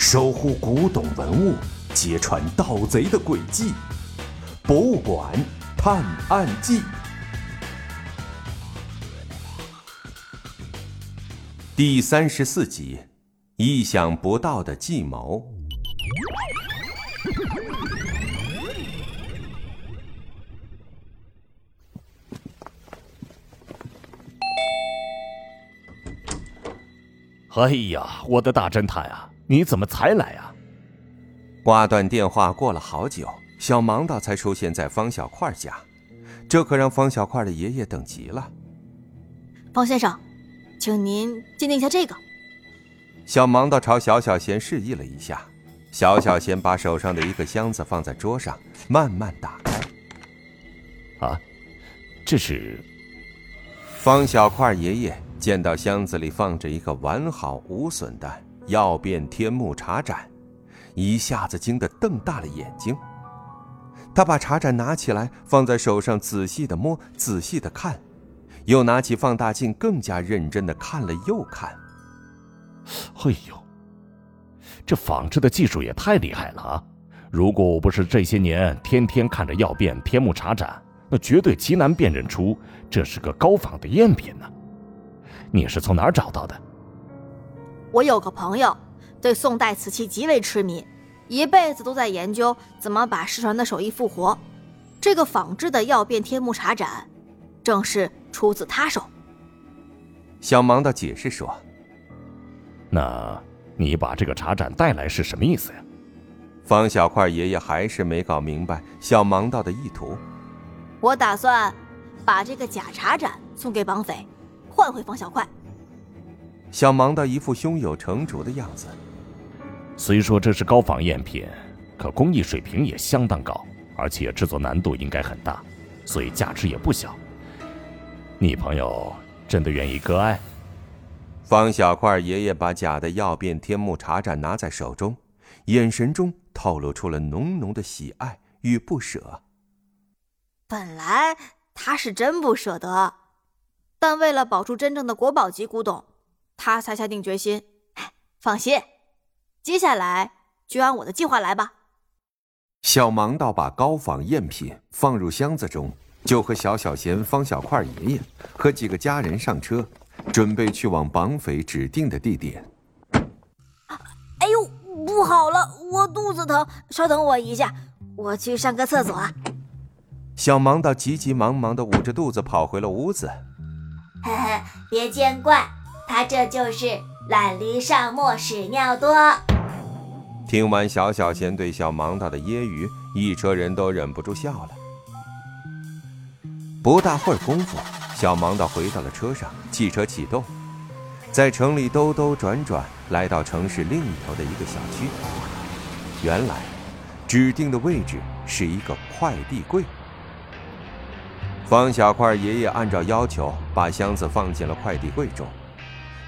守护古董文物，揭穿盗贼的诡计，《博物馆探案记》第三十四集：意想不到的计谋。哎呀，我的大侦探啊，你怎么才来啊？挂断电话，过了好久，小盲道才出现在方小块家，这可让方小块的爷爷等急了。方先生，请您鉴定一下这个。小盲道朝小小贤示意了一下，小小贤把手上的一个箱子放在桌上，慢慢打开。啊，这是方小块爷爷。见到箱子里放着一个完好无损的曜变天目茶盏，一下子惊得瞪大了眼睛。他把茶盏拿起来，放在手上，仔细的摸，仔细的看，又拿起放大镜，更加认真的看了又看。哎呦，这仿制的技术也太厉害了啊！如果我不是这些年天天看着曜变天目茶盏，那绝对极难辨认出这是个高仿的赝品呢。你是从哪儿找到的？我有个朋友，对宋代瓷器极为痴迷，一辈子都在研究怎么把失传的手艺复活。这个仿制的曜变天目茶盏，正是出自他手。小盲道解释说：“那，你把这个茶盏带来是什么意思呀？”方小块爷爷还是没搞明白小盲道的意图。我打算把这个假茶盏送给绑匪。换回方小块，小盲道一副胸有成竹的样子。虽说这是高仿赝品，可工艺水平也相当高，而且制作难度应该很大，所以价值也不小。你朋友真的愿意割爱？方小块爷爷把假的曜变天目茶盏拿在手中，眼神中透露出了浓浓的喜爱与不舍。本来他是真不舍得。但为了保住真正的国宝级古董，他才下定决心。放心，接下来就按我的计划来吧。小盲道把高仿赝品放入箱子中，就和小小贤、方小块爷爷和几个家人上车，准备去往绑匪指定的地点。哎呦，不好了，我肚子疼，稍等我一下，我去上个厕所。小盲道急急忙忙的捂着肚子跑回了屋子。嘿嘿，别见怪，他这就是懒驴上磨屎尿多。听完小小贤对小盲道的揶揄，一车人都忍不住笑了。不大会儿功夫，小盲道回到了车上，汽车启动，在城里兜兜转转，来到城市另一头的一个小区。原来，指定的位置是一个快递柜。方小块爷爷按照要求把箱子放进了快递柜中。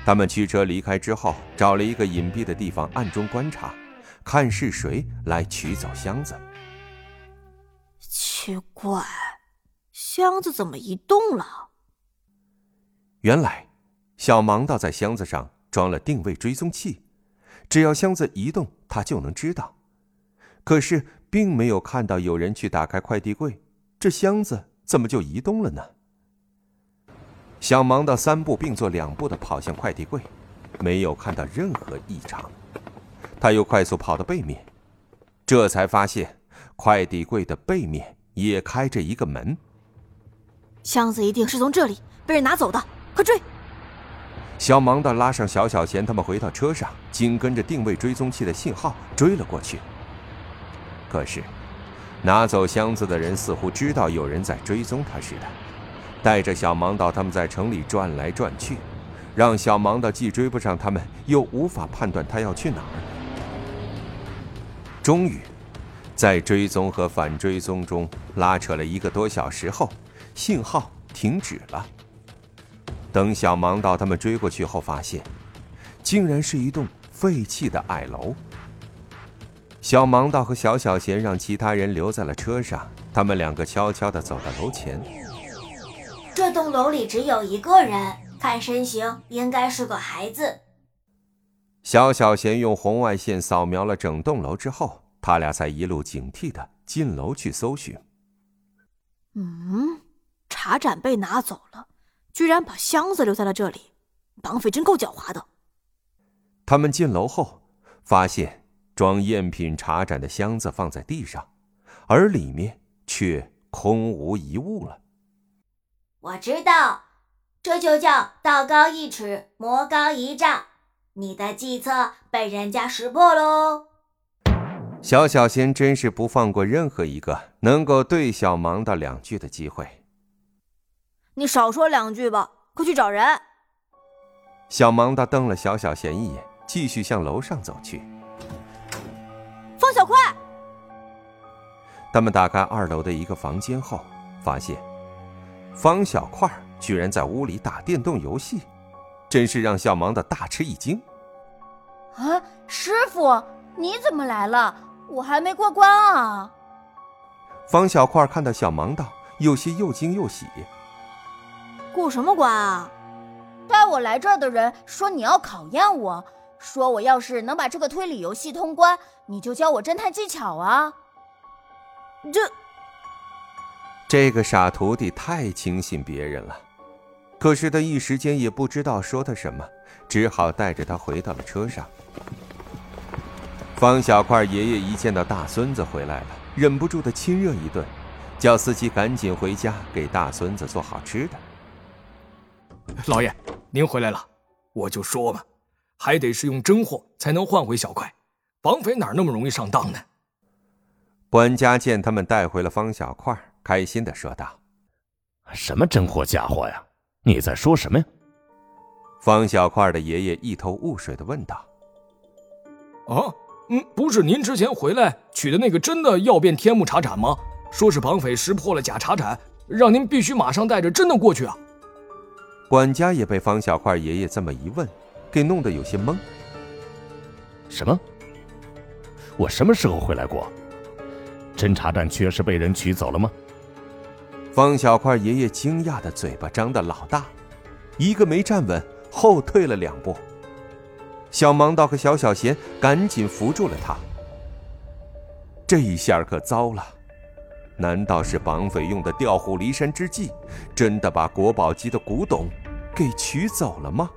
他们驱车离开之后，找了一个隐蔽的地方暗中观察，看是谁来取走箱子。奇怪，箱子怎么移动了？原来，小盲道在箱子上装了定位追踪器，只要箱子移动，他就能知道。可是，并没有看到有人去打开快递柜，这箱子。怎么就移动了呢？小盲道三步并作两步的跑向快递柜，没有看到任何异常。他又快速跑到背面，这才发现快递柜的背面也开着一个门。箱子一定是从这里被人拿走的，快追！小盲的拉上小小贤他们回到车上，紧跟着定位追踪器的信号追了过去。可是。拿走箱子的人似乎知道有人在追踪他似的，带着小盲道他们在城里转来转去，让小盲道既追不上他们，又无法判断他要去哪儿。终于，在追踪和反追踪中拉扯了一个多小时后，信号停止了。等小盲道他们追过去后，发现，竟然是一栋废弃的矮楼。小盲道和小小贤让其他人留在了车上，他们两个悄悄地走到楼前。这栋楼里只有一个人，看身形应该是个孩子。小小贤用红外线扫描了整栋楼之后，他俩才一路警惕的进楼去搜寻。嗯，茶盏被拿走了，居然把箱子留在了这里，绑匪真够狡猾的。他们进楼后，发现装赝品茶盏的箱子放在地上，而里面却空无一物了。我知道，这就叫道高一尺，魔高一丈。你的计策被人家识破喽！小小仙真是不放过任何一个能够对小盲道两句的机会。你少说两句吧，快去找人！小盲道瞪了小小贤一眼，继续向楼上走去。方小快，他们打开二楼的一个房间后，发现方小块居然在屋里打电动游戏，真是让小盲的大吃一惊。啊，师傅，你怎么来了？我还没过关啊！方小块看到小盲道，有些又惊又喜。过什么关啊？带我来这儿的人说你要考验我，说我要是能把这个推理游戏通关，你就教我侦探技巧啊！这这个傻徒弟太轻信别人了，可是他一时间也不知道说他什么，只好带着他回到了车上。方小块爷爷一见到大孙子回来了，忍不住的亲热一顿，叫司机赶紧回家给大孙子做好吃的。老爷，您回来了，我就说嘛，还得是用真货才能换回小块，绑匪哪那么容易上当呢？管家见他们带回了方小块，开心的说道：“什么真货假货呀？你在说什么呀？”方小块的爷爷一头雾水的问道：“啊？”嗯，不是您之前回来取的那个真的曜变天目茶盏吗？说是绑匪识破了假茶盏，让您必须马上带着真的过去啊！管家也被方小块爷爷这么一问，给弄得有些懵。什么？我什么时候回来过？真茶盏确实被人取走了吗？方小块爷爷惊讶的嘴巴张得老大，一个没站稳，后退了两步。小盲道和小小贤赶紧扶住了他。这一下可糟了，难道是绑匪用的调虎离山之计，真的把国宝级的古董给取走了吗？